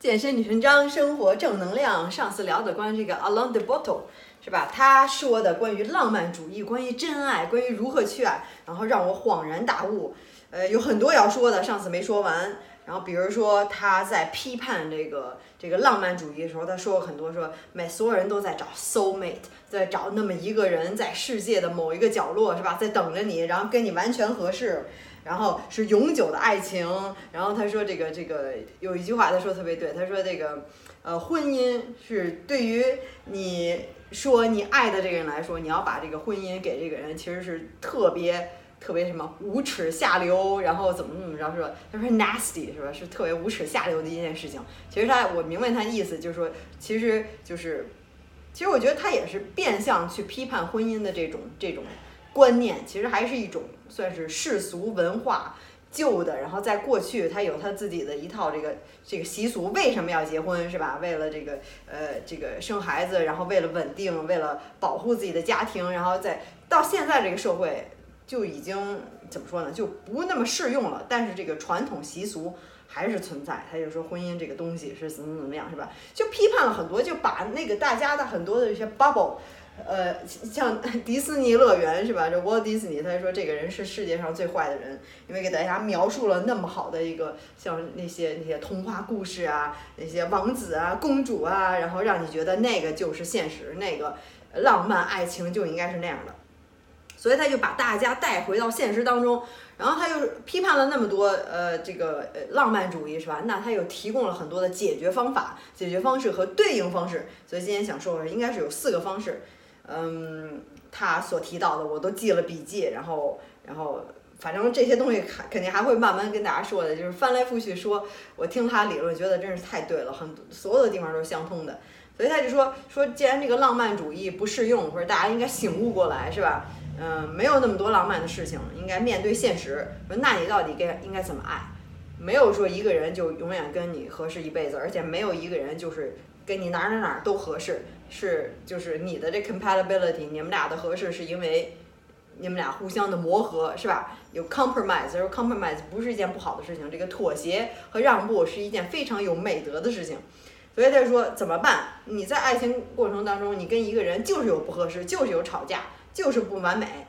健身女神张，生活正能量。上次聊的关于这个 Alain de Bottle，是吧？他说的关于浪漫主义，关于真爱，关于如何去爱，然后让我恍然大悟。呃，有很多要说的，上次没说完。然后比如说他在批判这个这个浪漫主义的时候，他说过很多，说每所有人都在找 soul mate，在找那么一个人，在世界的某一个角落，是吧？在等着你，然后跟你完全合适。然后是永久的爱情，然后他说这个这个有一句话他说特别对，他说这个呃婚姻是对于你说你爱的这个人来说，你要把这个婚姻给这个人，其实是特别特别什么无耻下流，然后怎么怎么着说，他说 nasty 是吧？是特别无耻下流的一件事情。其实他我明白他意思，就是说其实就是其实我觉得他也是变相去批判婚姻的这种这种。观念其实还是一种算是世俗文化旧的，然后在过去他有他自己的一套这个这个习俗，为什么要结婚是吧？为了这个呃这个生孩子，然后为了稳定，为了保护自己的家庭，然后在到现在这个社会就已经怎么说呢？就不那么适用了。但是这个传统习俗还是存在。他就说婚姻这个东西是怎么怎么样是吧？就批判了很多，就把那个大家的很多的一些 bubble。呃，像 迪士尼乐园是吧？这 Walt Disney，他说这个人是世界上最坏的人，因为给大家描述了那么好的一个像那些那些童话故事啊，那些王子啊、公主啊，然后让你觉得那个就是现实，那个浪漫爱情就应该是那样的。所以他就把大家带回到现实当中，然后他又批判了那么多呃这个呃浪漫主义是吧？那他又提供了很多的解决方法、解决方式和对应方式。所以今天想说的应该是有四个方式。嗯，他所提到的我都记了笔记，然后，然后，反正这些东西肯肯定还会慢慢跟大家说的，就是翻来覆去说，我听他理论，觉得真是太对了，很所有的地方都是相通的，所以他就说说，既然这个浪漫主义不适用，或者大家应该醒悟过来，是吧？嗯，没有那么多浪漫的事情，应该面对现实。说那你到底该应该怎么爱？没有说一个人就永远跟你合适一辈子，而且没有一个人就是跟你哪哪哪都合适。是，就是你的这 compatibility，你们俩的合适是因为你们俩互相的磨合，是吧？有 compromise，而 compromise 不是一件不好的事情，这个妥协和让步是一件非常有美德的事情。所以他说怎么办？你在爱情过程当中，你跟一个人就是有不合适，就是有吵架，就是不完美，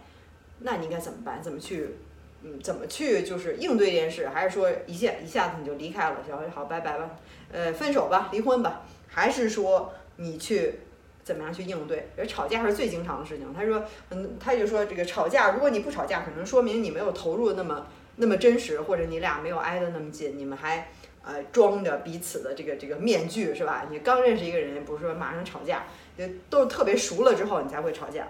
那你应该怎么办？怎么去，嗯，怎么去就是应对这件事？还是说一下一下子你就离开了，好，好，拜拜吧，呃，分手吧，离婚吧？还是说你去？怎么样去应对？而吵架是最经常的事情。他说，嗯，他就说这个吵架，如果你不吵架，可能说明你没有投入那么那么真实，或者你俩没有挨得那么近，你们还呃装着彼此的这个这个面具，是吧？你刚认识一个人，不是说马上吵架，就都特别熟了之后你才会吵架。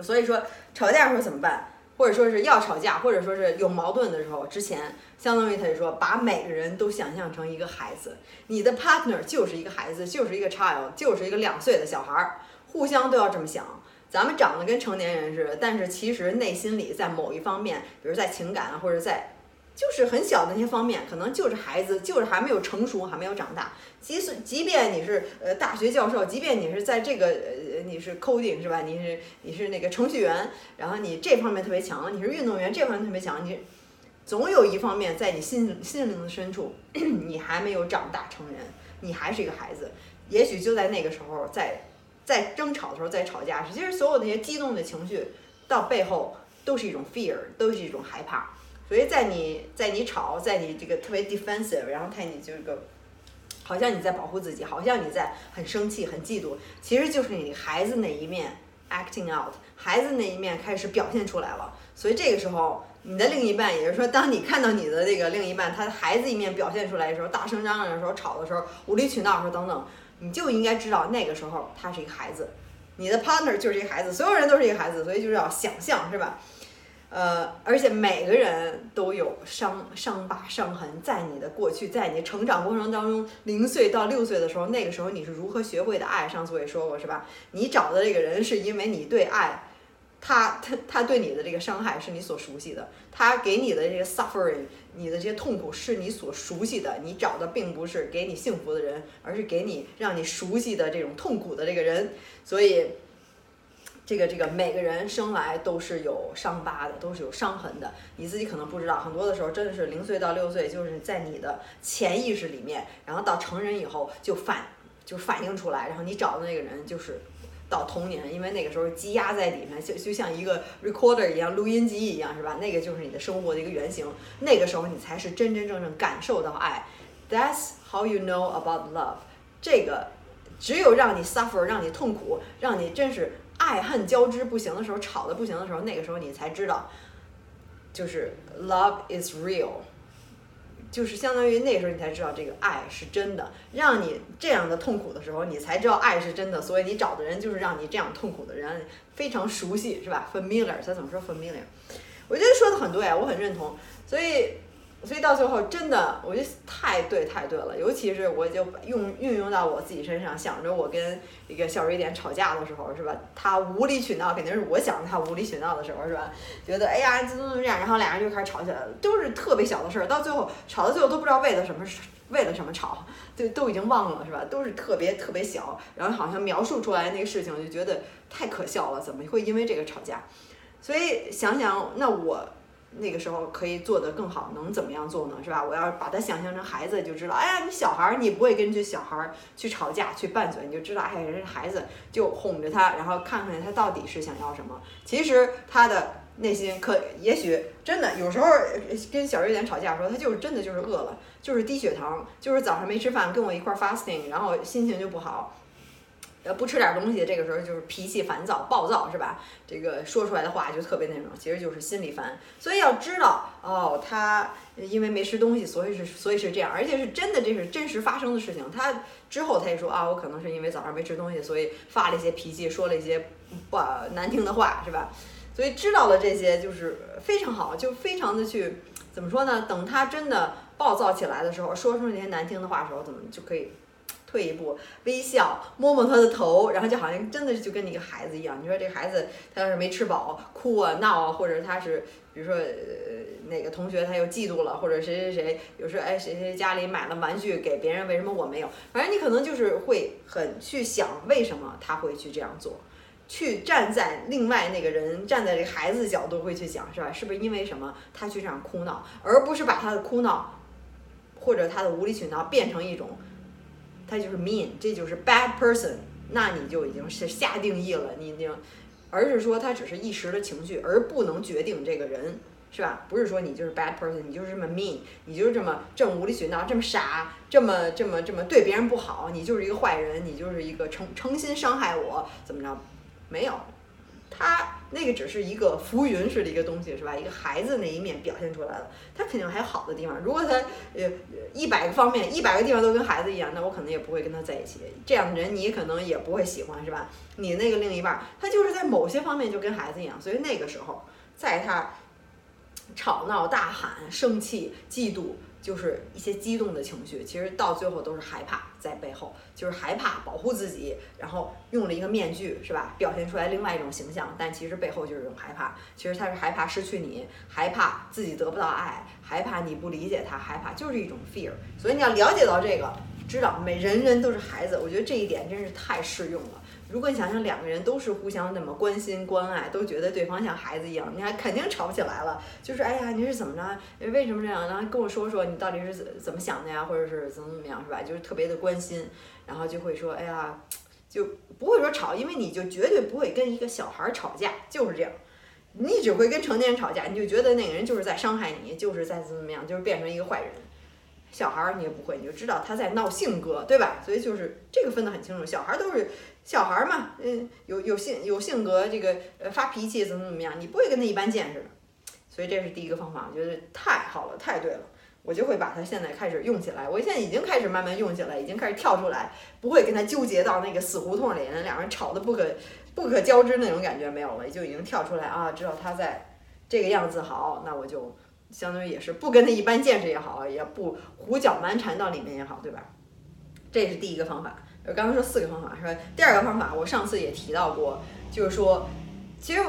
所以说吵架时候怎么办？或者说是要吵架，或者说是有矛盾的时候，之前相当于他就说，把每个人都想象成一个孩子，你的 partner 就是一个孩子，就是一个 child，就是一个两岁的小孩儿，互相都要这么想。咱们长得跟成年人似的，但是其实内心里在某一方面，比如在情感或者在。就是很小的那些方面，可能就是孩子，就是还没有成熟，还没有长大。即使即便你是呃大学教授，即便你是在这个呃你是 coding 是吧？你是你是那个程序员，然后你这方面特别强，你是运动员这方面特别强，你总有一方面在你心心灵的深处，你还没有长大成人，你还是一个孩子。也许就在那个时候，在在争吵的时候，在吵架时，其实所有那些激动的情绪到背后都是一种 fear，都是一种害怕。所以在你在你吵，在你这个特别 defensive，然后在你这个，好像你在保护自己，好像你在很生气、很嫉妒，其实就是你孩子那一面 acting out，孩子那一面开始表现出来了。所以这个时候，你的另一半，也就是说，当你看到你的这个另一半，他的孩子一面表现出来的时候，大声嚷嚷的时候，吵的时候，无理取闹的时候等等，你就应该知道那个时候他是一个孩子，你的 partner 就是一个孩子，所有人都是一个孩子，所以就是要想象，是吧？呃，而且每个人都有伤伤疤伤痕，在你的过去，在你成长过程当中，零岁到六岁的时候，那个时候你是如何学会的爱？上次我也说过，是吧？你找的这个人是因为你对爱，他 他他对你的这个伤害是你所熟悉的，他给你的这个 suffering，你的这些痛苦是你所熟悉的。你找的并不是给你幸福的人，而是给你让你熟悉的这种痛苦的这个人。所以。这个这个每个人生来都是有伤疤的，都是有伤痕的。你自己可能不知道，很多的时候真的是零岁到六岁，就是在你的潜意识里面，然后到成人以后就反就反映出来，然后你找的那个人就是到童年，因为那个时候积压在里面，就就像一个 recorder 一样，录音机一样，是吧？那个就是你的生活的一个原型，那个时候你才是真真正正感受到爱。That's how you know about love。这个只有让你 suffer，让你痛苦，让你真是。爱恨交织不行的时候，吵的不行的时候，那个时候你才知道，就是 love is real，就是相当于那时候你才知道这个爱是真的。让你这样的痛苦的时候，你才知道爱是真的。所以你找的人就是让你这样痛苦的人，非常熟悉，是吧？familiar，他怎么说 familiar？我觉得说的很对，我很认同。所以。所以到最后，真的，我觉得太对太对了。尤其是我就用运用到我自己身上，想着我跟一个小瑞典吵架的时候，是吧？他无理取闹，肯定是我想他无理取闹的时候，是吧？觉得哎呀怎么怎么这样，然后俩人就开始吵起来了，都是特别小的事儿，到最后吵到最后都不知道为了什么，为了什么吵，就都已经忘了，是吧？都是特别特别小，然后好像描述出来那个事情，就觉得太可笑了，怎么会因为这个吵架？所以想想，那我。那个时候可以做得更好，能怎么样做呢？是吧？我要把它想象成孩子，就知道，哎呀，你小孩儿，你不会跟这小孩儿去吵架、去拌嘴，你就知道，哎，人家孩子就哄着他，然后看看他到底是想要什么。其实他的内心可也许真的有时候跟小瑞典吵架的时候，他就是真的就是饿了，就是低血糖，就是早上没吃饭，跟我一块儿 fasting，然后心情就不好。呃，不吃点东西，这个时候就是脾气烦躁、暴躁，是吧？这个说出来的话就特别那种，其实就是心里烦。所以要知道，哦，他因为没吃东西，所以是，所以是这样，而且是真的，这是真实发生的事情。他之后他也说啊，我可能是因为早上没吃东西，所以发了一些脾气，说了一些不难听的话，是吧？所以知道了这些就是非常好，就非常的去怎么说呢？等他真的暴躁起来的时候，说出那些难听的话的时候，怎么就可以？退一步，微笑，摸摸他的头，然后就好像真的是就跟你个孩子一样。你说这孩子他要是没吃饱，哭啊闹啊，或者他是比如说呃哪个同学他又嫉妒了，或者谁谁谁，有时候哎谁谁家里买了玩具给别人，为什么我没有？反正你可能就是会很去想为什么他会去这样做，去站在另外那个人站在这孩子的角度会去想是吧？是不是因为什么他去这样哭闹，而不是把他的哭闹或者他的无理取闹变成一种。他就是 mean，这就是 bad person，那你就已经是下定义了，你已经，而是说他只是一时的情绪，而不能决定这个人，是吧？不是说你就是 bad person，你就是这么 mean，你就是这么这么无理取闹，这么傻，这么这么这么对别人不好，你就是一个坏人，你就是一个诚诚心伤害我，怎么着？没有。他那个只是一个浮云式的一个东西，是吧？一个孩子那一面表现出来了，他肯定还有好的地方。如果他呃一百个方面，一百个地方都跟孩子一样，那我可能也不会跟他在一起。这样的人你可能也不会喜欢，是吧？你那个另一半，他就是在某些方面就跟孩子一样，所以那个时候在他吵闹、大喊、生气、嫉妒。就是一些激动的情绪，其实到最后都是害怕在背后，就是害怕保护自己，然后用了一个面具，是吧？表现出来另外一种形象，但其实背后就是一种害怕。其实他是害怕失去你，害怕自己得不到爱，害怕你不理解他，害怕就是一种 fear。所以你要了解到这个，知道每人人都是孩子，我觉得这一点真是太适用了。如果你想想两个人都是互相那么关心关爱，都觉得对方像孩子一样，你还肯定吵不起来了。就是哎呀，你是怎么着？为什么这样？然后跟我说说你到底是怎怎么想的呀？或者是怎么怎么样，是吧？就是特别的关心，然后就会说哎呀，就不会说吵，因为你就绝对不会跟一个小孩吵架，就是这样。你只会跟成年人吵架，你就觉得那个人就是在伤害你，就是在怎么怎么样，就是变成一个坏人。小孩儿你也不会，你就知道他在闹性格，对吧？所以就是这个分得很清楚。小孩儿都是小孩嘛，嗯，有有性有性格，这个呃发脾气怎么怎么样，你不会跟他一般见识的。所以这是第一个方法，我觉得太好了，太对了。我就会把它现在开始用起来。我现在已经开始慢慢用起来，已经开始跳出来，不会跟他纠结到那个死胡同里，那两人吵得不可不可交织那种感觉没有了，就已经跳出来啊，知道他在这个样子好，那我就。相当于也是不跟他一般见识也好，也不胡搅蛮缠到里面也好，对吧？这是第一个方法。我刚刚说四个方法，是吧？第二个方法，我上次也提到过，就是说，其实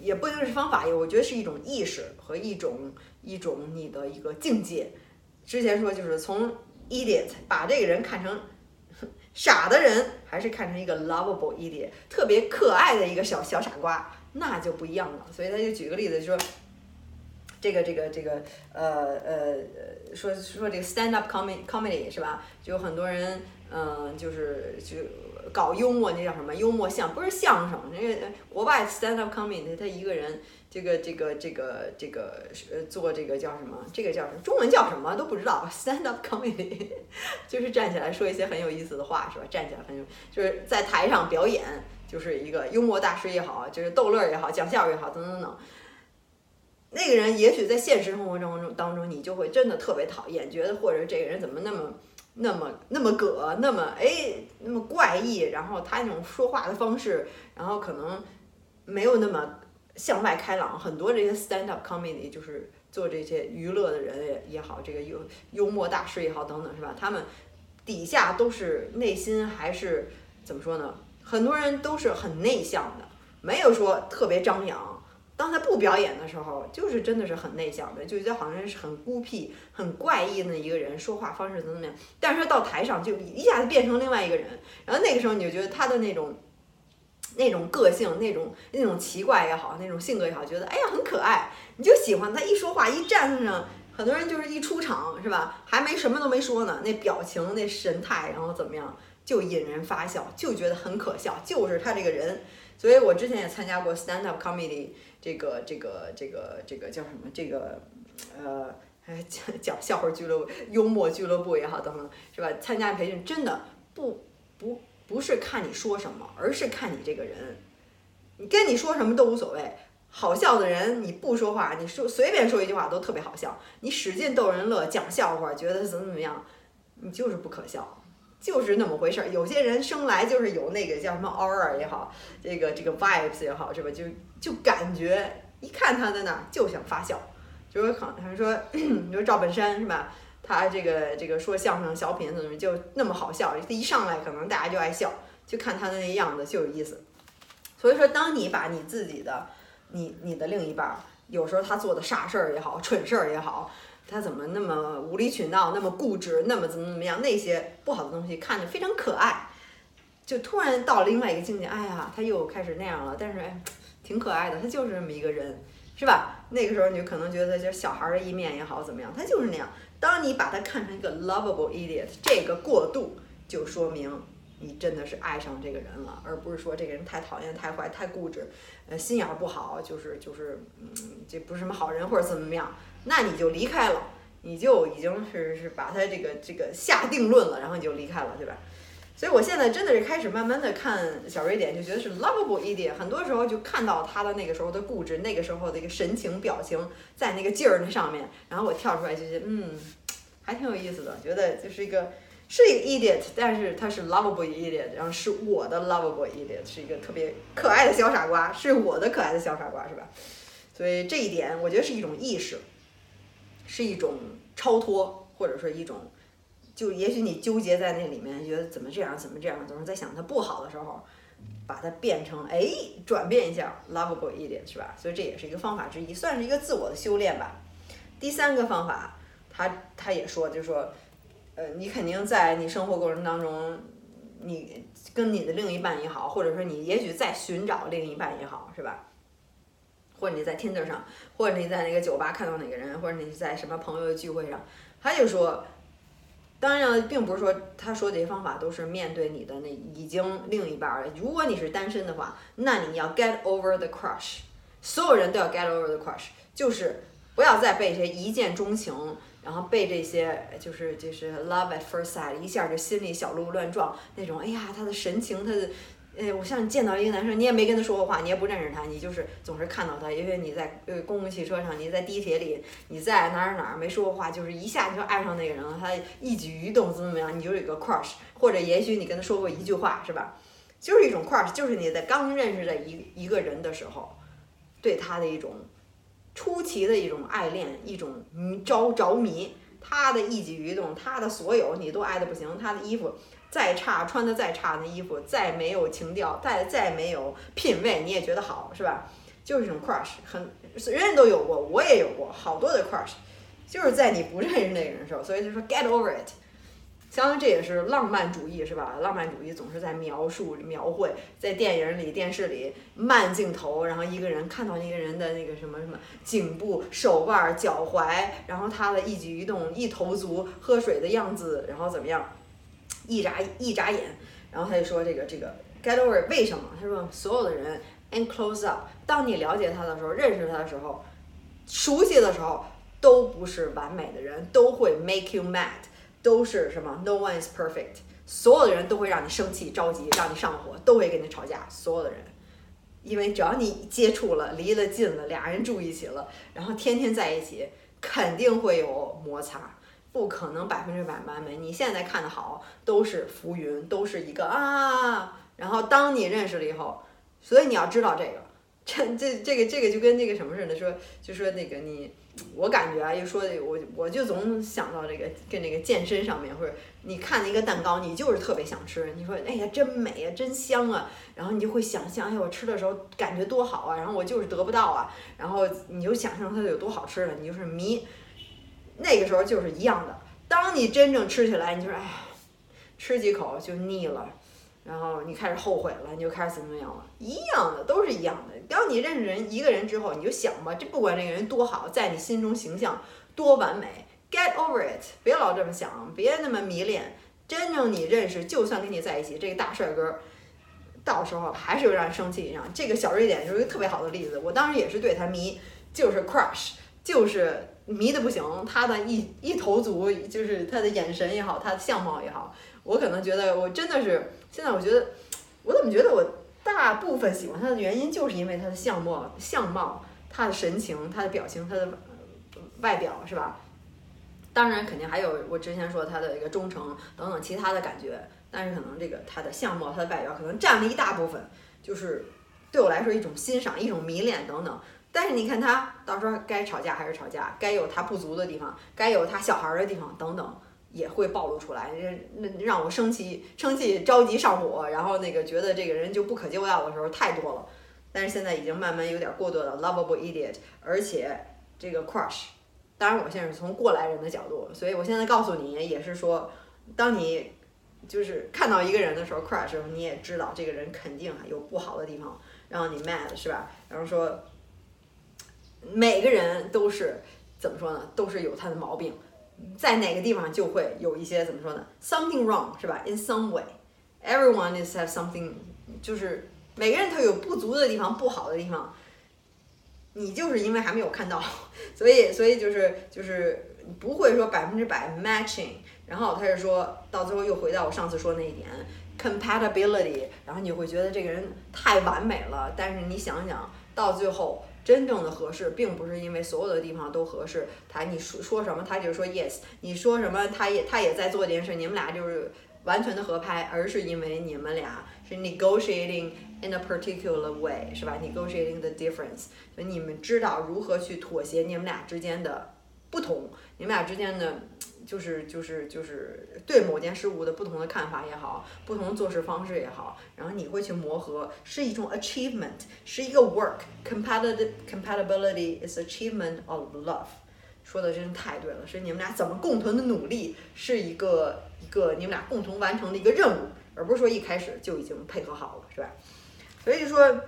也不一定是方法，我觉得是一种意识和一种一种你的一个境界。之前说就是从 idiot 把这个人看成傻的人还是看成一个 lovable idiot，特别可爱的一个小小傻瓜，那就不一样了。所以他就举个例子说，这个这个这个呃呃说说这个 stand up comedy comedy 是吧？就很多人嗯就是就搞幽默，那叫什么幽默相，不是相声，那个国外 stand up comedy 他一个人。这个这个这个这个呃，做这个叫什么？这个叫什么？中文叫什么都不知道。Stand up comedy，就是站起来说一些很有意思的话，是吧？站起来很有，就是在台上表演，就是一个幽默大师也好，就是逗乐也好，讲笑也好，等等等。那个人也许在现实生活中当中，你就会真的特别讨厌，觉得或者这个人怎么那么那么那么葛，那么哎那么怪异，然后他那种说话的方式，然后可能没有那么。向外开朗，很多这些 stand up comedy 就是做这些娱乐的人也也好，这个幽幽默大师也好等等，是吧？他们底下都是内心还是怎么说呢？很多人都是很内向的，没有说特别张扬。当他不表演的时候，就是真的是很内向的，就觉得好像是很孤僻、很怪异的一个人，说话方式怎么怎么样。但是到台上就一下子变成另外一个人，然后那个时候你就觉得他的那种。那种个性，那种那种奇怪也好，那种性格也好，觉得哎呀很可爱，你就喜欢他一说话一站上，很多人就是一出场是吧，还没什么都没说呢，那表情那神态，然后怎么样就引人发笑，就觉得很可笑，就是他这个人。所以我之前也参加过 stand up comedy 这个这个这个这个叫什么这个呃讲讲笑话俱乐部、幽默俱乐部也好等等是吧？参加培训真的不不。不是看你说什么，而是看你这个人。你跟你说什么都无所谓，好笑的人你不说话，你说随便说一句话都特别好笑。你使劲逗人乐，讲笑话，觉得怎么怎么样，你就是不可笑，就是那么回事儿。有些人生来就是有那个叫什么 aura 也好，这个这个 vibes 也好，是吧？就就感觉一看他在那儿就想发笑，就是可能说，你说赵本山是吧？他这个这个说相声小品怎么就那么好笑？他一上来可能大家就爱笑，就看他的那样子就有意思。所以说，当你把你自己的你你的另一半，有时候他做的傻事儿也好，蠢事儿也好，他怎么那么无理取闹，那么固执，那么怎么怎么样，那些不好的东西看着非常可爱，就突然到了另外一个境界，哎呀，他又开始那样了，但是哎，挺可爱的，他就是这么一个人，是吧？那个时候你就可能觉得就小孩的一面也好，怎么样，他就是那样。当你把他看成一个 lovable idiot，这个过渡就说明你真的是爱上这个人了，而不是说这个人太讨厌、太坏、太固执，呃，心眼儿不好，就是就是，嗯，这不是什么好人或者怎么样，那你就离开了，你就已经是是把他这个这个下定论了，然后你就离开了，对吧？所以我现在真的是开始慢慢的看小瑞典，就觉得是 lovable idiot，很多时候就看到他的那个时候的固执，那个时候的一个神情表情，在那个劲儿那上面，然后我跳出来就觉得，嗯，还挺有意思的，觉得就是一个是一个 idiot，但是他是 lovable idiot，然后是我的 lovable idiot，是一个特别可爱的小傻瓜，是我的可爱的小傻瓜，是吧？所以这一点我觉得是一种意识，是一种超脱，或者说一种。就也许你纠结在那里面，觉得怎么这样，怎么这样，总是在想它不好的时候，把它变成哎，转变一下，lovable 一点，是吧？所以这也是一个方法之一，算是一个自我的修炼吧。第三个方法，他他也说，就是说，呃，你肯定在你生活过程当中，你跟你的另一半也好，或者说你也许在寻找另一半也好，是吧？或者你在 Tinder 上，或者你在那个酒吧看到哪个人，或者你在什么朋友的聚会上，他就说。当然，并不是说他说这些方法都是面对你的那已经另一半了。如果你是单身的话，那你要 get over the crush，所有人都要 get over the crush，就是不要再被这一见钟情，然后被这些就是就是 love at first sight，一下就心里小鹿乱撞那种。哎呀，他的神情，他的。哎，我像见到一个男生，你也没跟他说过话，你也不认识他，你就是总是看到他，因为你在呃公共汽车上，你在地铁里，你在哪儿哪儿没说过话，就是一下就爱上那个人了，他一举一动怎么怎么样，你就有一个 crush，或者也许你跟他说过一句话，是吧？就是一种 crush，就是你在刚认识的一一个人的时候，对他的一种出奇的一种爱恋，一种着着迷，他的一举一动，他的所有你都爱的不行，他的衣服。再差穿的再差那衣服，再没有情调，再再没有品味，你也觉得好，是吧？就是这种 crush，很人人都有过，我也有过好多的 crush，就是在你不认识那个人的时候，所以就说 get over it。相当于这也是浪漫主义，是吧？浪漫主义总是在描述、描绘，在电影里、电视里慢镜头，然后一个人看到一个人的那个什么什么颈部、手腕、脚踝，然后他的一举一动、一头足、喝水的样子，然后怎么样？一眨一眨眼，然后他就说这个这个 get over 为什么？他说所有的人 and close up，当你了解他的时候，认识他的时候，熟悉的时候，都不是完美的人，都会 make you mad。都是什么？No one is perfect。所有的人都会让你生气、着急，让你上火，都会跟你吵架。所有的人，因为只要你接触了、离了近了，俩人住一起了，然后天天在一起，肯定会有摩擦，不可能百分之百完美。你现在看的好，都是浮云，都是一个啊。然后当你认识了以后，所以你要知道这个，这这这个这个就跟那个什么似的，说就说那个你。我感觉啊，一说的我我就总想到这个跟那个健身上面，或者你看那个蛋糕，你就是特别想吃。你说，哎呀，真美呀，真香啊！然后你就会想象，哎，我吃的时候感觉多好啊！然后我就是得不到啊，然后你就想象它有多好吃了，你就是迷。那个时候就是一样的，当你真正吃起来，你就说，哎，吃几口就腻了。然后你开始后悔了，你就开始怎么样了？一样的，都是一样的。当你认识人一个人之后，你就想吧，这不管这个人多好，在你心中形象多完美，get over it，别老这么想，别那么迷恋。真正你认识，就算跟你在一起，这个大帅哥，到时候还是会让人生气一样。这个小瑞典就是一个特别好的例子。我当时也是对他迷，就是 crush，就是迷的不行。他的一一头足，就是他的眼神也好，他的相貌也好，我可能觉得我真的是。现在我觉得，我怎么觉得我大部分喜欢他的原因，就是因为他的相貌、相貌、他的神情、他的表情、他的外表，是吧？当然，肯定还有我之前说他的一个忠诚等等其他的感觉。但是可能这个他的相貌、他的外表可能占了一大部分，就是对我来说一种欣赏、一种迷恋等等。但是你看他到时候该吵架还是吵架，该有他不足的地方，该有他小孩的地方等等。也会暴露出来，那那让我生气、生气、着急、上火，然后那个觉得这个人就不可救药的时候太多了。但是现在已经慢慢有点过多的 lovable idiot，而且这个 crush，当然我现在是从过来人的角度，所以我现在告诉你也是说，当你就是看到一个人的时候 crush，你也知道这个人肯定有不好的地方，让你 mad 是吧？然后说每个人都是怎么说呢？都是有他的毛病。在哪个地方就会有一些怎么说呢？Something wrong 是吧？In some way，everyone is have something，就是每个人都有不足的地方、不好的地方。你就是因为还没有看到，所以所以就是就是不会说百分之百 matching。然后他是说到最后又回到我上次说那一点 compatibility，然后你会觉得这个人太完美了。但是你想想到最后。真正的合适，并不是因为所有的地方都合适。他你说说什么，他就说 yes；你说什么，他也他也在做这件事。你们俩就是完全的合拍，而是因为你们俩是 negotiating in a particular way，是吧？negotiating the difference，所以你们知道如何去妥协你们俩之间的不同，你们俩之间的。就是就是就是对某件事物的不同的看法也好，不同的做事方式也好，然后你会去磨合，是一种 achievement，是一个 work。compatibility compatibility is achievement of love。说的真是太对了，是你们俩怎么共同的努力，是一个一个你们俩共同完成的一个任务，而不是说一开始就已经配合好了，是吧？所以说。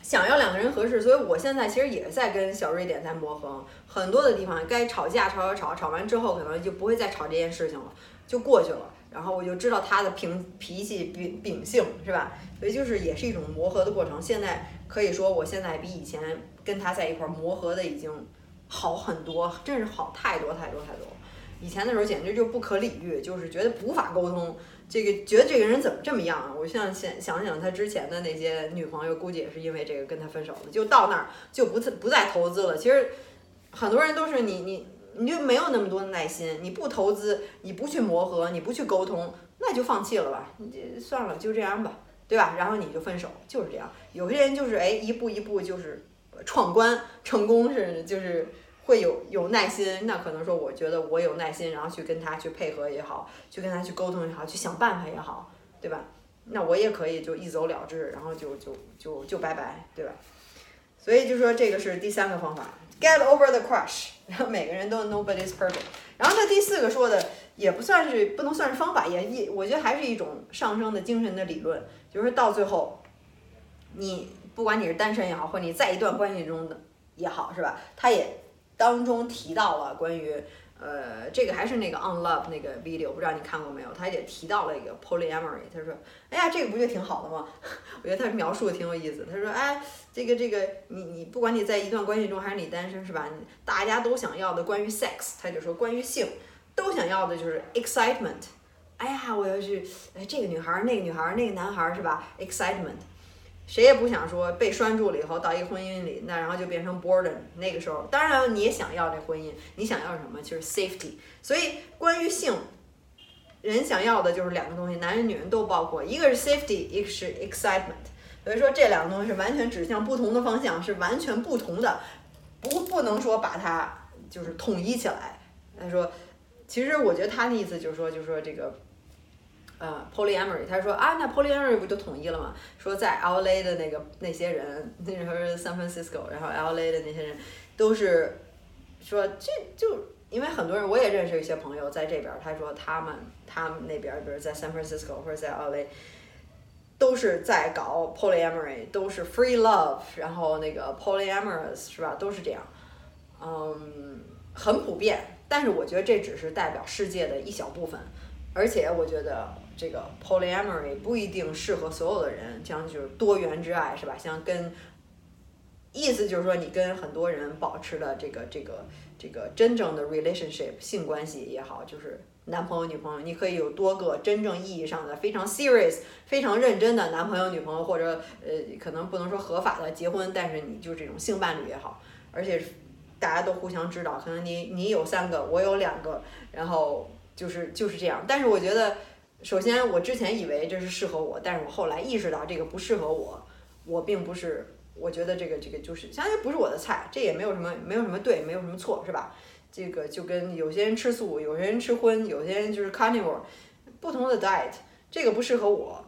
想要两个人合适，所以我现在其实也在跟小瑞典在磨合，很多的地方该吵架吵吵吵，吵完之后可能就不会再吵这件事情了，就过去了。然后我就知道他的平脾气秉秉性是吧？所以就是也是一种磨合的过程。现在可以说，我现在比以前跟他在一块磨合的已经好很多，真是好太多太多太多。以前的时候简直就不可理喻，就是觉得无法沟通。这个觉得这个人怎么这么样啊？我现在想想想他之前的那些女朋友，估计也是因为这个跟他分手了，就到那儿就不不再投资了。其实很多人都是你你你就没有那么多的耐心，你不投资，你不去磨合，你不去沟通，那就放弃了吧，你这算了，就这样吧，对吧？然后你就分手，就是这样。有些人就是哎，一步一步就是闯关成功是就是。会有有耐心，那可能说，我觉得我有耐心，然后去跟他去配合也好，去跟他去沟通也好，去想办法也好，对吧？那我也可以就一走了之，然后就就就就拜拜，对吧？所以就说这个是第三个方法，get over the crush。然后每个人都 nobody's perfect。然后他第四个说的也不算是不能算是方法，也也我觉得还是一种上升的精神的理论，就是到最后，你不管你是单身也好，或你在一段关系中的也好，是吧？他也当中提到了关于。呃，这个还是那个 on love 那个 video，不知道你看过没有？他也提到了一个 polyamory，他说，哎呀，这个不就挺好的吗？我觉得他描述的挺有意思。他说，哎，这个这个，你你不管你在一段关系中还是你单身是吧？大家都想要的关于 sex，他就说关于性，都想要的就是 excitement。哎呀，我要去，哎，这个女孩儿，那个女孩儿，那个男孩儿是吧？excitement。谁也不想说被拴住了以后到一个婚姻里，那然后就变成 boredom。那个时候，当然你也想要这婚姻，你想要什么？就是 safety。所以关于性，人想要的就是两个东西，男人女人都包括，一个是 safety，一个是 excitement。所以说这两个东西是完全指向不同的方向，是完全不同的，不不能说把它就是统一起来。他说，其实我觉得他的意思就是说，就是说这个。呃，polyamory，他说啊，那 polyamory 不就统一了吗？说在 LA 的那个那些人，那时候是 San Francisco，然后 LA 的那些人都是说这就因为很多人，我也认识一些朋友在这边，他说他们他们那边，比如在 San Francisco 或者在 LA，都是在搞 polyamory，都是 free love，然后那个 polyamorous 是吧？都是这样，嗯，很普遍。但是我觉得这只是代表世界的一小部分，而且我觉得。这个 polyamory 不一定适合所有的人，这样就是多元之爱，是吧？像跟意思就是说，你跟很多人保持了这个这个这个真正的 relationship 性关系也好，就是男朋友女朋友，你可以有多个真正意义上的非常 serious、非常认真的男朋友女朋友，或者呃，可能不能说合法的结婚，但是你就这种性伴侣也好，而且大家都互相知道，可能你你有三个，我有两个，然后就是就是这样。但是我觉得。首先，我之前以为这是适合我，但是我后来意识到这个不适合我。我并不是，我觉得这个这个就是相当于不是我的菜，这也没有什么没有什么对，没有什么错，是吧？这个就跟有些人吃素，有些人吃荤，有些人就是 carnivore，不同的 diet，这个不适合我。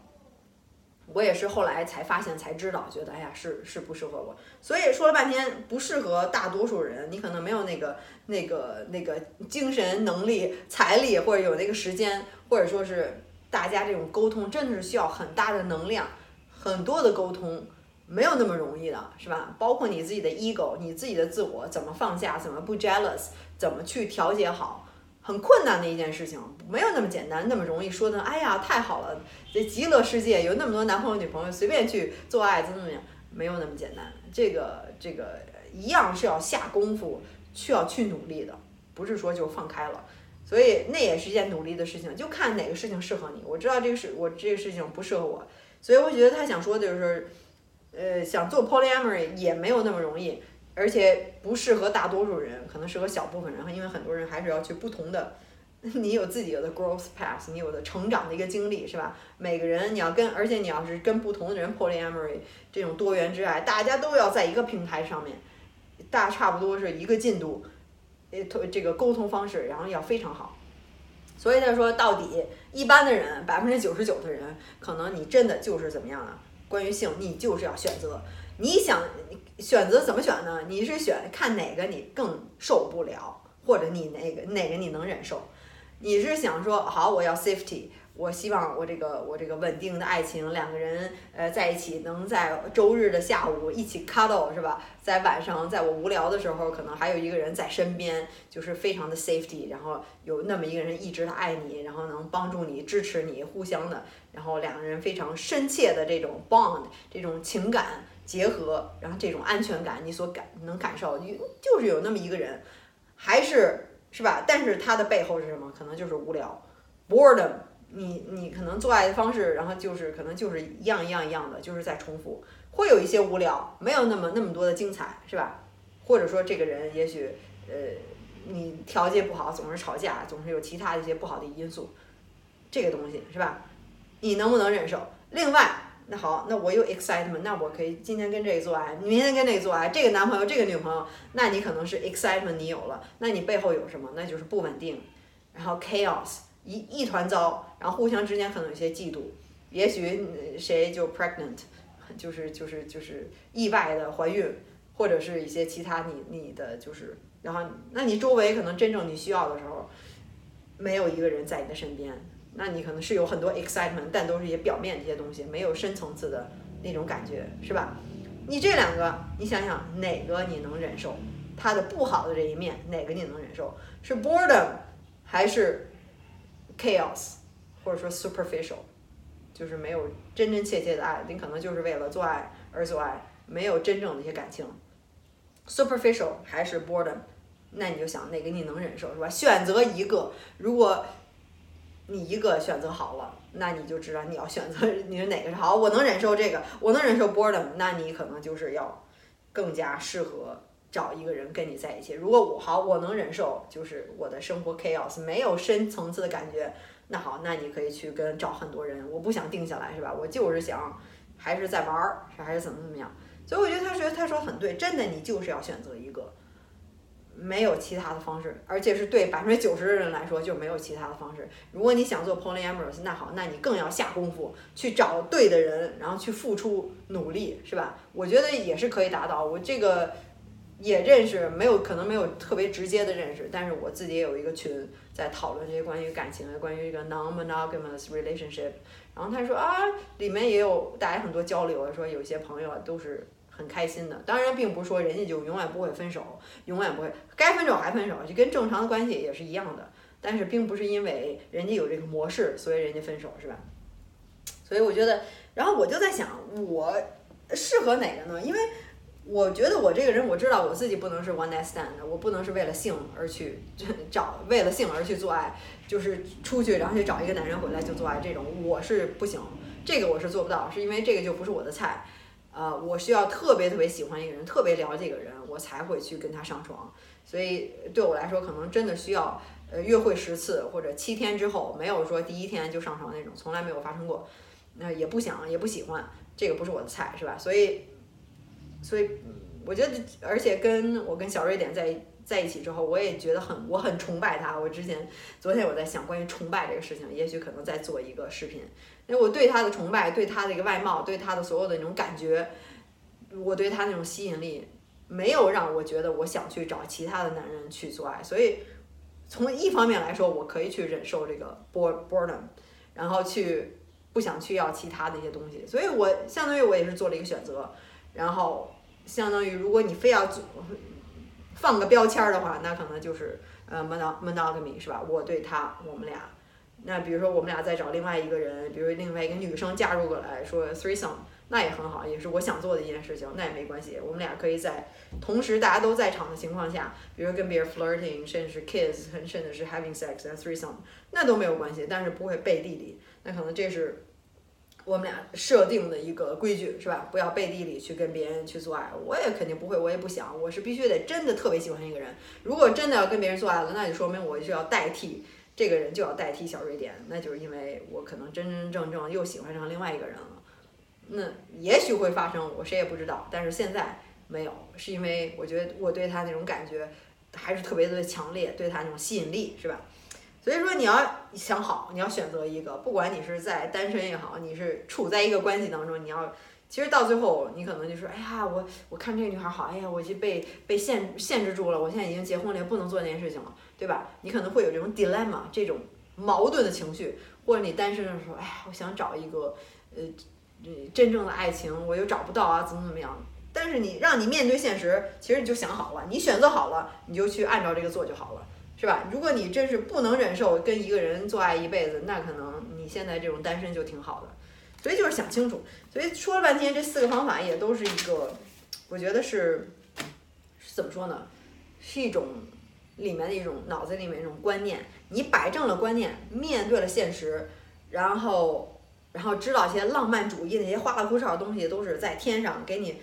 我也是后来才发现才知道，觉得哎呀是是不适合我。所以说了半天不适合大多数人，你可能没有那个那个那个精神能力、财力，或者有那个时间。或者说是大家这种沟通真的是需要很大的能量，很多的沟通没有那么容易的，是吧？包括你自己的 ego，你自己的自我怎么放下，怎么不 jealous，怎么去调节好，很困难的一件事情，没有那么简单，那么容易说的。哎呀，太好了，这极乐世界有那么多男朋友女朋友，随便去做爱怎么怎么样，没有那么简单。这个这个一样是要下功夫，需要去努力的，不是说就放开了。所以那也是一件努力的事情，就看哪个事情适合你。我知道这个事，我这个事情不适合我，所以我觉得他想说的就是，呃，想做 polyamory 也没有那么容易，而且不适合大多数人，可能适合小部分人。因为很多人还是要去不同的，你有自己的 growth path，你有的成长的一个经历，是吧？每个人你要跟，而且你要是跟不同的人 polyamory 这种多元之爱，大家都要在一个平台上面，大差不多是一个进度。呃，这个沟通方式，然后要非常好，所以他说，到底一般的人，百分之九十九的人，可能你真的就是怎么样呢？关于性，你就是要选择，你想选择怎么选呢？你是选看哪个你更受不了，或者你哪个哪个你能忍受？你是想说，好，我要 safety。我希望我这个我这个稳定的爱情，两个人呃在一起，能在周日的下午一起 cuddle 是吧？在晚上，在我无聊的时候，可能还有一个人在身边，就是非常的 safety，然后有那么一个人一直的爱你，然后能帮助你、支持你，互相的，然后两个人非常深切的这种 bond，这种情感结合，然后这种安全感，你所感能感受，你就是有那么一个人，还是是吧？但是他的背后是什么？可能就是无聊，boredom。你你可能做爱的方式，然后就是可能就是一样一样一样的，就是在重复，会有一些无聊，没有那么那么多的精彩，是吧？或者说这个人也许呃你调节不好，总是吵架，总是有其他一些不好的因素，这个东西是吧？你能不能忍受？另外，那好，那我有 excitement，那我可以今天跟这个做爱，明天跟那个做爱，这个男朋友这个女朋友，那你可能是 excitement 你有了，那你背后有什么？那就是不稳定，然后 chaos。一一团糟，然后互相之间可能有些嫉妒，也许谁就 pregnant，就是就是就是意外的怀孕，或者是一些其他你你的就是，然后那你周围可能真正你需要的时候，没有一个人在你的身边，那你可能是有很多 excitement，但都是一些表面这些东西，没有深层次的那种感觉，是吧？你这两个，你想想哪个你能忍受？它的不好的这一面，哪个你能忍受？是 boredom 还是 chaos，或者说 superficial，就是没有真真切切的爱，你可能就是为了做爱而做爱，没有真正的一些感情。superficial 还是 boredom，那你就想哪个你能忍受，是吧？选择一个，如果你一个选择好了，那你就知道你要选择 你是哪个是好。我能忍受这个，我能忍受 boredom，那你可能就是要更加适合。找一个人跟你在一起，如果我好，我能忍受，就是我的生活 chaos 没有深层次的感觉，那好，那你可以去跟找很多人，我不想定下来，是吧？我就是想还是在玩儿，还是怎么怎么样？所以我觉得他说他说很对，真的你就是要选择一个，没有其他的方式，而且是对百分之九十的人来说就没有其他的方式。如果你想做 polyamorous，那好，那你更要下功夫去找对的人，然后去付出努力，是吧？我觉得也是可以达到。我这个。也认识，没有可能没有特别直接的认识，但是我自己也有一个群，在讨论这些关于感情的，关于这个 non-monogamous relationship。然后他说啊，里面也有大家很多交流，说有些朋友都是很开心的。当然，并不是说人家就永远不会分手，永远不会该分手还分手，就跟正常的关系也是一样的。但是，并不是因为人家有这个模式，所以人家分手，是吧？所以我觉得，然后我就在想，我适合哪个呢？因为。我觉得我这个人，我知道我自己不能是 one night stand，我不能是为了性而去找，为了性而去做爱，就是出去然后去找一个男人回来就做爱这种，我是不行，这个我是做不到，是因为这个就不是我的菜，呃，我需要特别特别喜欢一个人，特别了解一个人，我才会去跟他上床，所以对我来说，可能真的需要呃约会十次或者七天之后，没有说第一天就上床那种，从来没有发生过，那也不想也不喜欢，这个不是我的菜，是吧？所以。所以，我觉得，而且跟我跟小瑞典在在一起之后，我也觉得很，我很崇拜他。我之前昨天我在想关于崇拜这个事情，也许可能再做一个视频，因为我对他的崇拜，对他的一个外貌，对他的所有的那种感觉，我对他那种吸引力，没有让我觉得我想去找其他的男人去做爱。所以，从一方面来说，我可以去忍受这个 boredom，然后去不想去要其他的一些东西。所以我相当于我也是做了一个选择。然后，相当于如果你非要放个标签儿的话，那可能就是呃 mon- monogamy 是吧？我对他，我们俩。那比如说我们俩再找另外一个人，比如另外一个女生加入过来说 threesome，那也很好，也是我想做的一件事情，那也没关系。我们俩可以在同时大家都在场的情况下，比如跟别人 flirting，甚至是 kiss，甚至是 having sex and threesome，那都没有关系，但是不会背地里。那可能这是。我们俩设定的一个规矩是吧？不要背地里去跟别人去做爱。我也肯定不会，我也不想。我是必须得真的特别喜欢一个人。如果真的要跟别人做爱了，那就说明我就要代替这个人，就要代替小瑞典。那就是因为我可能真真正正又喜欢上另外一个人了。那也许会发生，我谁也不知道。但是现在没有，是因为我觉得我对他那种感觉还是特别的强烈，对他那种吸引力是吧？所以说你要想好，你要选择一个，不管你是在单身也好，你是处在一个关系当中，你要，其实到最后你可能就说，哎呀，我我看这个女孩好，哎呀，我就被被限限制住了，我现在已经结婚了，不能做那件事情了，对吧？你可能会有这种 dilemma 这种矛盾的情绪，或者你单身的时候，哎呀，我想找一个呃真正的爱情，我又找不到啊，怎么怎么样？但是你让你面对现实，其实你就想好了，你选择好了，你就去按照这个做就好了。是吧？如果你真是不能忍受跟一个人做爱一辈子，那可能你现在这种单身就挺好的。所以就是想清楚。所以说了半天，这四个方法也都是一个，我觉得是是怎么说呢？是一种里面的一种脑子里面一种观念。你摆正了观念，面对了现实，然后然后知道一些浪漫主义那些花里胡哨的东西都是在天上给你。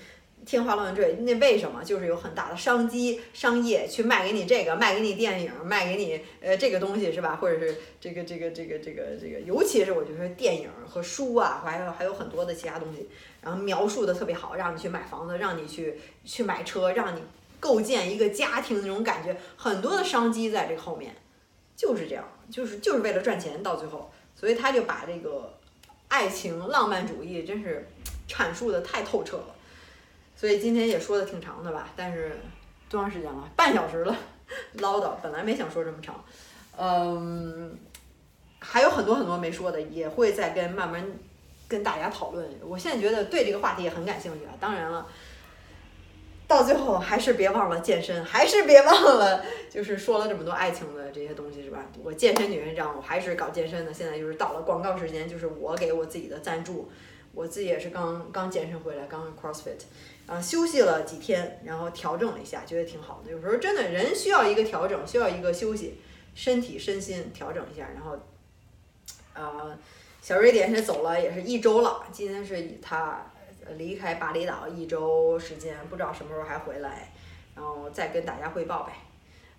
天花乱坠，那为什么？就是有很大的商机、商业去卖给你这个，卖给你电影，卖给你呃这个东西是吧？或者是这个这个这个这个这个，尤其是我觉得电影和书啊，还有还有很多的其他东西，然后描述的特别好，让你去买房子，让你去去买车，让你构建一个家庭那种感觉，很多的商机在这个后面，就是这样，就是就是为了赚钱，到最后，所以他就把这个爱情浪漫主义真是阐述的太透彻了。所以今天也说的挺长的吧，但是多长时间了？半小时了，唠叨。本来没想说这么长，嗯，还有很多很多没说的，也会再跟慢慢跟大家讨论。我现在觉得对这个话题也很感兴趣啊。当然了，到最后还是别忘了健身，还是别忘了，就是说了这么多爱情的这些东西是吧？我健身女人这样，我还是搞健身的。现在就是到了广告时间，就是我给我自己的赞助。我自己也是刚刚健身回来，刚 CrossFit，啊，休息了几天，然后调整了一下，觉得挺好的。有时候真的人需要一个调整，需要一个休息，身体身心调整一下。然后，啊，小瑞典是走了，也是一周了。今天是他离开巴厘岛一周时间，不知道什么时候还回来，然后再跟大家汇报呗。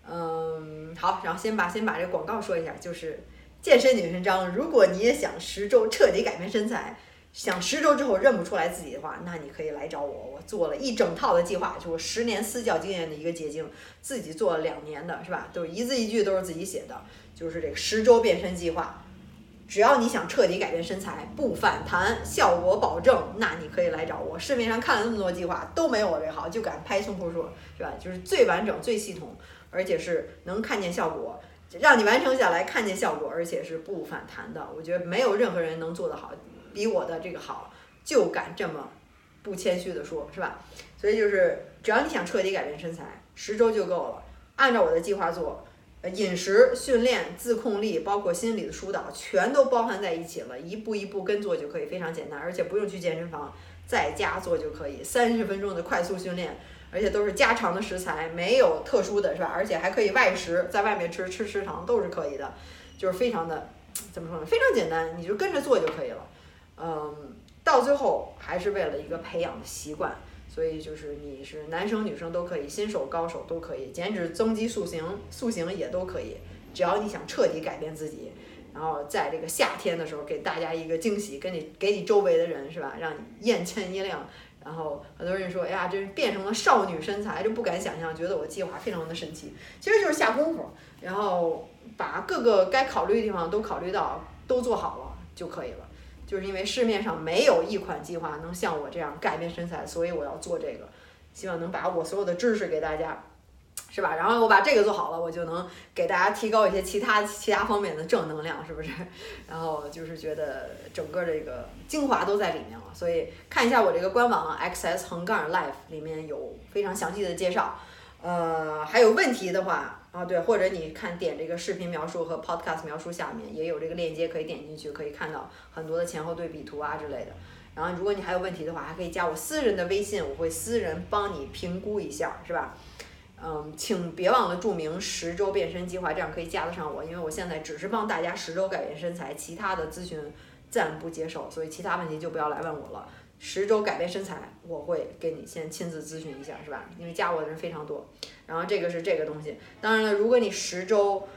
嗯，好，然后先把先把这个广告说一下，就是健身女神章。如果你也想十周彻底改变身材。想十周之后认不出来自己的话，那你可以来找我。我做了一整套的计划，就是我十年私教经验的一个结晶，自己做了两年的，是吧？都一字一句都是自己写的，就是这个十周变身计划。只要你想彻底改变身材，不反弹，效果保证，那你可以来找我。市面上看了那么多计划，都没有我这好，就敢拍胸脯说，是吧？就是最完整、最系统，而且是能看见效果，让你完成下来看见效果，而且是不反弹的。我觉得没有任何人能做得好。比我的这个好，就敢这么不谦虚的说，是吧？所以就是只要你想彻底改变身材，十周就够了。按照我的计划做，呃，饮食、训练、自控力，包括心理的疏导，全都包含在一起了，一步一步跟做就可以，非常简单，而且不用去健身房，在家做就可以，三十分钟的快速训练，而且都是家常的食材，没有特殊的是吧？而且还可以外食，在外面吃吃食堂都是可以的，就是非常的怎么说呢？非常简单，你就跟着做就可以了。嗯，到最后还是为了一个培养的习惯，所以就是你是男生女生都可以，新手高手都可以，减脂增肌塑形塑形也都可以，只要你想彻底改变自己，然后在这个夏天的时候给大家一个惊喜，跟你给你周围的人是吧，让你眼前一亮，然后很多人说，哎呀，这变成了少女身材，就不敢想象，觉得我计划非常的神奇，其实就是下功夫，然后把各个该考虑的地方都考虑到，都做好了就可以了。就是因为市面上没有一款计划能像我这样改变身材，所以我要做这个，希望能把我所有的知识给大家，是吧？然后我把这个做好了，我就能给大家提高一些其他其他方面的正能量，是不是？然后就是觉得整个这个精华都在里面了，所以看一下我这个官网 xs 横杠 life 里面有非常详细的介绍。呃，还有问题的话啊，对，或者你看点这个视频描述和 podcast 描述下面也有这个链接可以点进去，可以看到很多的前后对比图啊之类的。然后如果你还有问题的话，还可以加我私人的微信，我会私人帮你评估一下，是吧？嗯，请别忘了注明十周变身计划，这样可以加得上我，因为我现在只是帮大家十周改变身材，其他的咨询暂不接受，所以其他问题就不要来问我了。十周改变身材，我会给你先亲自咨询一下，是吧？因为加我的人非常多。然后这个是这个东西。当然了，如果你十周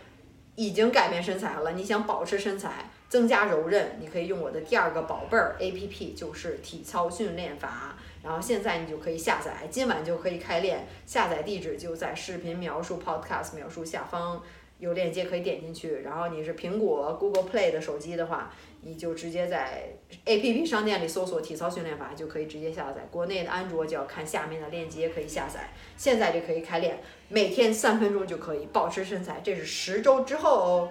已经改变身材了，你想保持身材、增加柔韧，你可以用我的第二个宝贝儿 APP，就是体操训练法。然后现在你就可以下载，今晚就可以开练。下载地址就在视频描述、Podcast 描述下方有链接可以点进去。然后你是苹果 Google Play 的手机的话。你就直接在 A P P 商店里搜索体操训练法，就可以直接下载。国内的安卓就要看下面的链接可以下载。现在就可以开练，每天三分钟就可以保持身材。这是十周之后哦，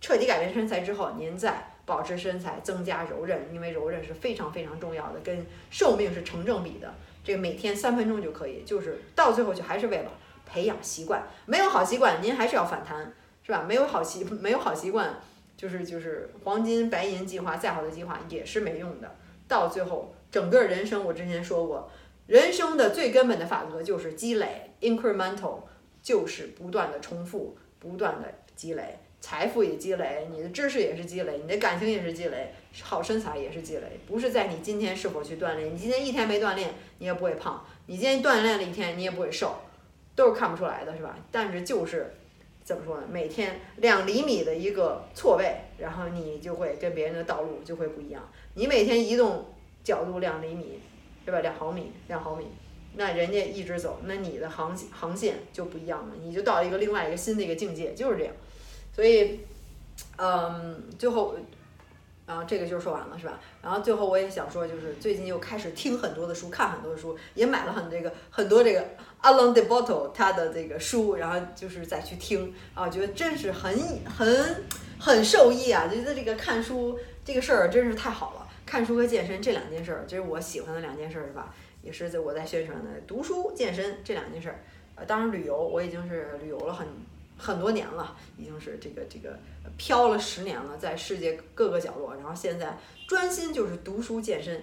彻底改变身材之后，您再保持身材，增加柔韧，因为柔韧是非常非常重要的，跟寿命是成正比的。这个每天三分钟就可以，就是到最后就还是为了培养习惯。没有好习惯，您还是要反弹，是吧？没有好习没有好习惯。就是就是黄金白银计划再好的计划也是没用的，到最后整个人生我之前说过，人生的最根本的法则就是积累，incremental，就是不断的重复，不断的积累，财富也积累，你的知识也是积累，你的感情也是积累，好身材也是积累，不是在你今天是否去锻炼，你今天一天没锻炼，你也不会胖，你今天锻炼了一天，你也不会瘦，都是看不出来的是吧？但是就是。怎么说呢？每天两厘米的一个错位，然后你就会跟别人的道路就会不一样。你每天移动角度两厘米，对吧？两毫米，两毫米，那人家一直走，那你的航航线就不一样了，你就到一个另外一个新的一个境界，就是这样。所以，嗯，最后然后这个就说完了，是吧？然后最后我也想说，就是最近又开始听很多的书，看很多的书，也买了很这个很多这个 Alan De Botto 他的这个书，然后就是再去听啊，觉得真是很很很受益啊！觉得这个看书这个事儿真是太好了，看书和健身这两件事儿，这是我喜欢的两件事儿，是吧？也是在我在宣传的读书、健身这两件事儿。呃，当然旅游我已经是旅游了很很多年了，已经是这个这个飘了十年了，在世界各个角落。然后现在专心就是读书、健身，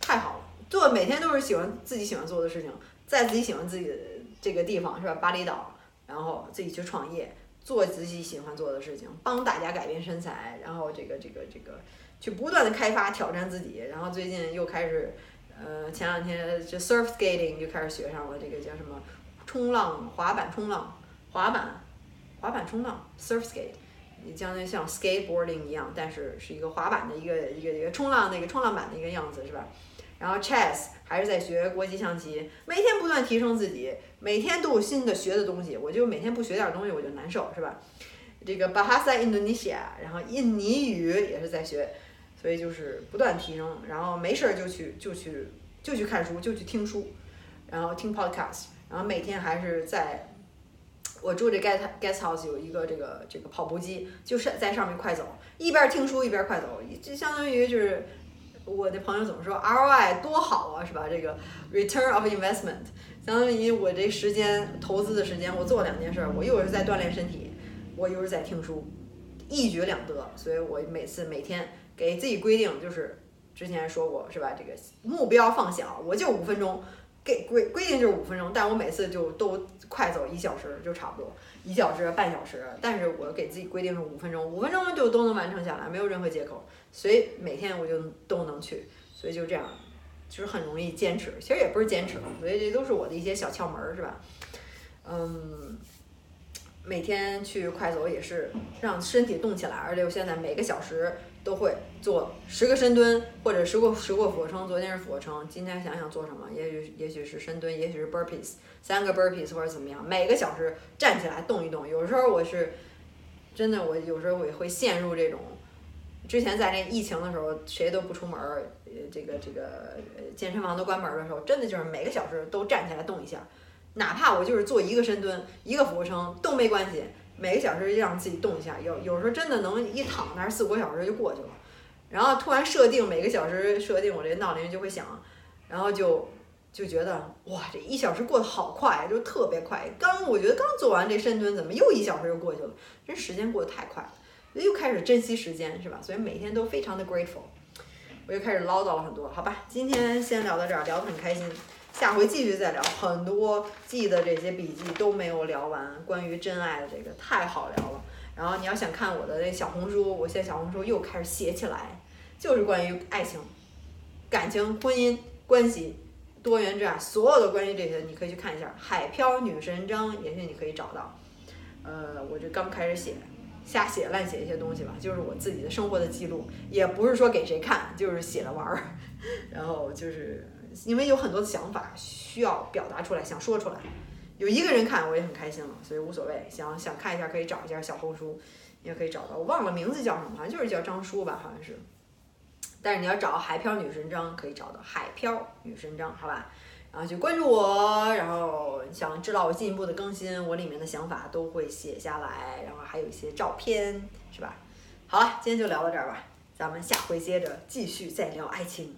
太好了。做每天都是喜欢自己喜欢做的事情，在自己喜欢自己的这个地方是吧？巴厘岛，然后自己去创业，做自己喜欢做的事情，帮大家改变身材，然后这个这个这个去不断的开发挑战自己。然后最近又开始。呃，前两天就 surf skating 就开始学上了，这个叫什么？冲浪、滑板、冲浪、滑板、滑板冲浪 surf skate，你将当于像 skateboarding 一样，但是是一个滑板的一个一个一个冲浪那个冲浪板的一个样子，是吧？然后 chess 还是在学国际象棋，每天不断提升自己，每天都有新的学的东西，我就每天不学点东西我就难受，是吧？这个 Bahasa Indonesia，然后印尼语也是在学。所以就是不断提升，然后没事儿就去就去就去看书，就去听书，然后听 podcast，然后每天还是在，我住这 guest guest house 有一个这个这个跑步机，就是在上面快走，一边听书一边快走，就相当于就是我的朋友怎么说 ROI 多好啊，是吧？这个 return of investment，相当于我这时间投资的时间，我做两件事，我又是在锻炼身体，我又是在听书，一举两得，所以我每次每天。给自己规定就是，之前说过是吧？这个目标放小，我就五分钟，给规规定就是五分钟，但我每次就都快走一小时就差不多，一小时半小时，但是我给自己规定是五分钟，五分钟就都能完成下来，没有任何借口，所以每天我就都能去，所以就这样，就是很容易坚持，其实也不是坚持，所以这都是我的一些小窍门儿，是吧？嗯。每天去快走也是让身体动起来，而且我现在每个小时都会做十个深蹲或者十个十个俯卧撑。昨天是俯卧撑，今天想想做什么？也许也许是深蹲，也许是 burpees，三个 burpees 或者怎么样。每个小时站起来动一动。有时候我是真的，我有时候我也会陷入这种。之前在那疫情的时候，谁都不出门，呃，这个这个健身房都关门的时候，真的就是每个小时都站起来动一下。哪怕我就是做一个深蹲，一个俯卧撑都没关系，每个小时就让自己动一下。有有时候真的能一躺那儿四五个小时就过去了。然后突然设定每个小时设定，我这闹铃就会响，然后就就觉得哇，这一小时过得好快，就特别快。刚我觉得刚做完这深蹲，怎么又一小时就过去了？这时间过得太快了，又开始珍惜时间，是吧？所以每天都非常的 grateful。我又开始唠叨了很多，好吧，今天先聊到这儿，聊得很开心。下回继续再聊，很多记的这些笔记都没有聊完，关于真爱的这个太好聊了。然后你要想看我的那小红书，我现在小红书又开始写起来，就是关于爱情、感情、婚姻关系、多元之爱，所有的关于这些你可以去看一下。海漂女神章，也许你可以找到。呃，我这刚开始写，瞎写乱写一些东西吧，就是我自己的生活的记录，也不是说给谁看，就是写着玩儿。然后就是。因为有很多的想法需要表达出来，想说出来，有一个人看我也很开心了，所以无所谓。想想看一下可以找一下小红书，也可以找到。我忘了名字叫什么，好像就是叫张叔吧，好像是。但是你要找海漂女神张，可以找到海漂女神张，好吧？然后就关注我，然后想知道我进一步的更新，我里面的想法都会写下来，然后还有一些照片，是吧？好了，今天就聊到这儿吧，咱们下回接着继续再聊爱情，